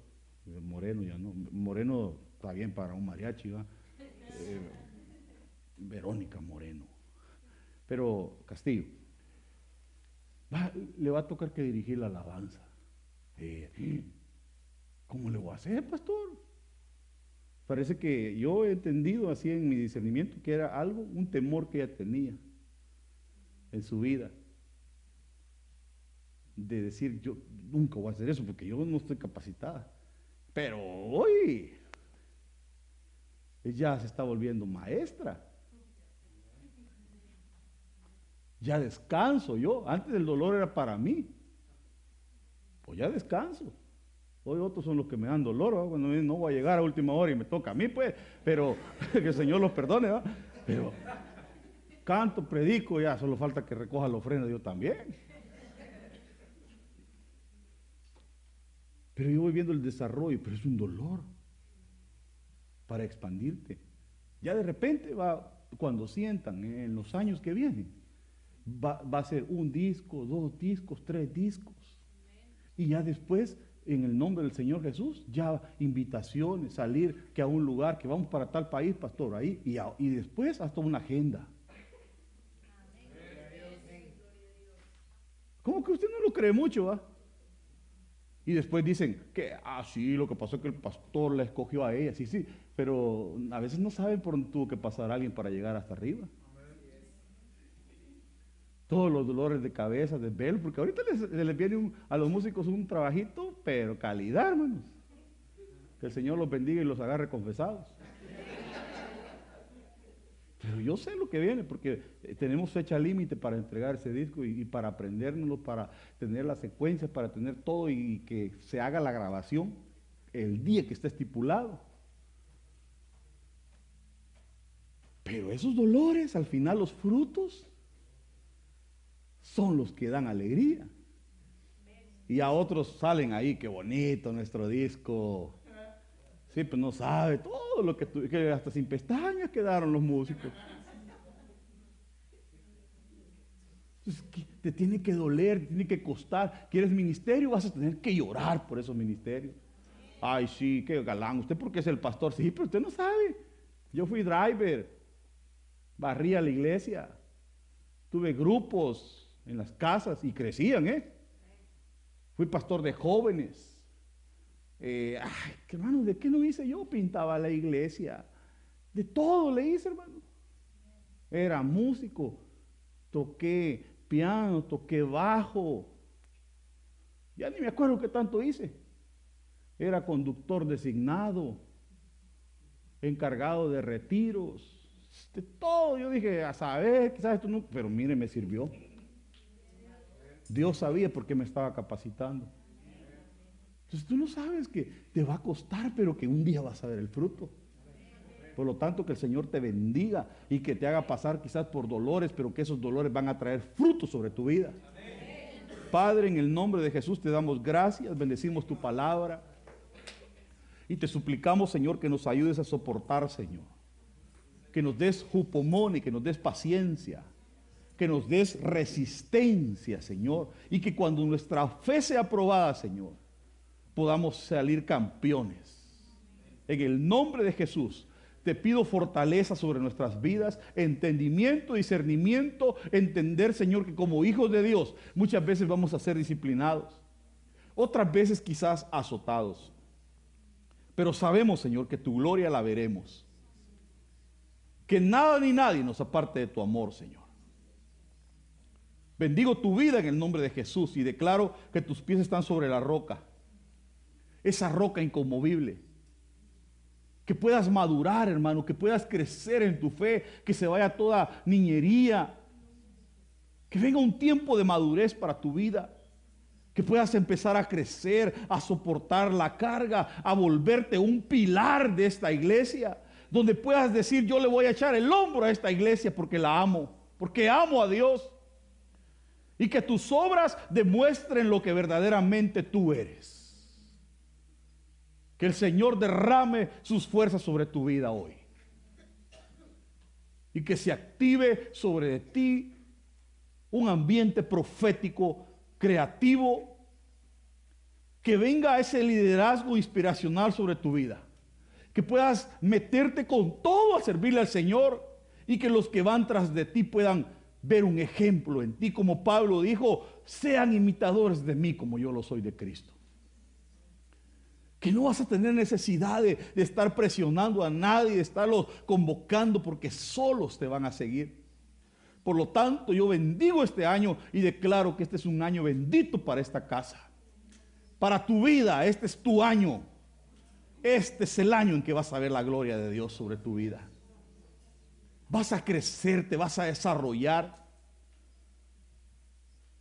Moreno ya no. Moreno está bien para un mariachi, va. Eh, Verónica Moreno. Pero Castillo, le va a tocar que dirigir la alabanza. Eh, ¿Cómo le voy a hacer, pastor? Parece que yo he entendido así en mi discernimiento que era algo, un temor que ella tenía en su vida. De decir, yo nunca voy a hacer eso porque yo no estoy capacitada. Pero hoy ella se está volviendo maestra. Ya descanso yo. Antes el dolor era para mí. Pues ya descanso. Hoy otros son los que me dan dolor. Cuando no voy a llegar a última hora y me toca a mí, pues. Pero que el Señor los perdone. Pero canto, predico, ya solo falta que recoja la ofrenda yo también. Pero yo voy viendo el desarrollo, pero es un dolor para expandirte. Ya de repente va, cuando sientan eh, en los años que vienen, va, va a ser un disco, dos discos, tres discos. Y ya después, en el nombre del Señor Jesús, ya invitaciones, salir que a un lugar, que vamos para tal país, pastor, ahí, y, y después hasta una agenda. ¿Cómo que usted no lo cree mucho, va? Y después dicen que, ah, sí, lo que pasó es que el pastor la escogió a ella, sí, sí, pero a veces no saben por dónde tuvo que pasar alguien para llegar hasta arriba. Todos los dolores de cabeza, de velo, porque ahorita les, viene a los músicos un trabajito, pero calidad, hermanos. Que el Señor los bendiga y los agarre confesados. Yo sé lo que viene, porque eh, tenemos fecha límite para entregar ese disco y, y para aprendérnoslo, para tener las secuencias, para tener todo y que se haga la grabación el día que está estipulado. Pero esos dolores, al final los frutos, son los que dan alegría. Y a otros salen ahí, qué bonito nuestro disco. Sí, pues no sabe todo lo que, tu- que hasta sin pestañas quedaron los músicos. Entonces, te tiene que doler, te tiene que costar. ¿Quieres ministerio? Vas a tener que llorar por esos ministerios. Ay, sí, qué galán. ¿Usted porque es el pastor? Sí, pero usted no sabe. Yo fui driver. Barría la iglesia. Tuve grupos en las casas y crecían, ¿eh? Fui pastor de jóvenes. Eh, ay, hermano, ¿de qué no hice yo? Pintaba la iglesia. De todo le hice, hermano. Era músico. Toqué piano, toqué bajo. Ya ni me acuerdo qué tanto hice. Era conductor designado, encargado de retiros, de todo. Yo dije, a saber, quizás esto no, pero mire, me sirvió. Dios sabía por qué me estaba capacitando. Entonces tú no sabes que te va a costar, pero que un día vas a ver el fruto. Por lo tanto, que el Señor te bendiga y que te haga pasar quizás por dolores, pero que esos dolores van a traer fruto sobre tu vida. Padre, en el nombre de Jesús te damos gracias, bendecimos tu palabra y te suplicamos, Señor, que nos ayudes a soportar, Señor. Que nos des jupomón y que nos des paciencia, que nos des resistencia, Señor, y que cuando nuestra fe sea aprobada, Señor, podamos salir campeones. En el nombre de Jesús, te pido fortaleza sobre nuestras vidas, entendimiento, discernimiento, entender, Señor, que como hijos de Dios muchas veces vamos a ser disciplinados, otras veces quizás azotados. Pero sabemos, Señor, que tu gloria la veremos. Que nada ni nadie nos aparte de tu amor, Señor. Bendigo tu vida en el nombre de Jesús y declaro que tus pies están sobre la roca. Esa roca inconmovible. Que puedas madurar, hermano, que puedas crecer en tu fe, que se vaya toda niñería, que venga un tiempo de madurez para tu vida, que puedas empezar a crecer, a soportar la carga, a volverte un pilar de esta iglesia, donde puedas decir, yo le voy a echar el hombro a esta iglesia porque la amo, porque amo a Dios, y que tus obras demuestren lo que verdaderamente tú eres. Que el Señor derrame sus fuerzas sobre tu vida hoy. Y que se active sobre ti un ambiente profético, creativo, que venga ese liderazgo inspiracional sobre tu vida. Que puedas meterte con todo a servirle al Señor y que los que van tras de ti puedan ver un ejemplo en ti, como Pablo dijo, sean imitadores de mí como yo lo soy de Cristo que no vas a tener necesidad de, de, estar presionando a nadie, de estarlos convocando, porque solos te van a seguir. Por lo tanto, yo bendigo este año y declaro que este es un año bendito para esta casa. Para tu vida, este es tu año. Este es el año en que vas a ver la gloria de Dios sobre tu vida. Vas a crecer, te vas a desarrollar.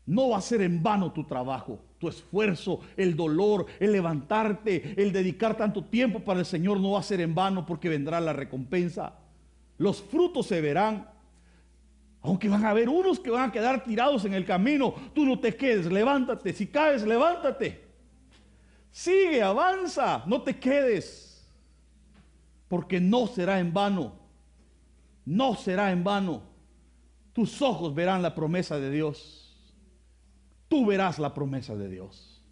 No va a ser en vano tu trabajo tu esfuerzo, el dolor, el levantarte, el dedicar tanto tiempo para el Señor no va a ser en vano porque vendrá la recompensa. Los frutos se verán. Aunque van a haber unos que van a quedar tirados en el camino, tú no te quedes, levántate. Si caes, levántate. Sigue, avanza, no te quedes. Porque no será en vano. No será en vano. Tus ojos verán la promesa de Dios tú verás la promesa de Dios.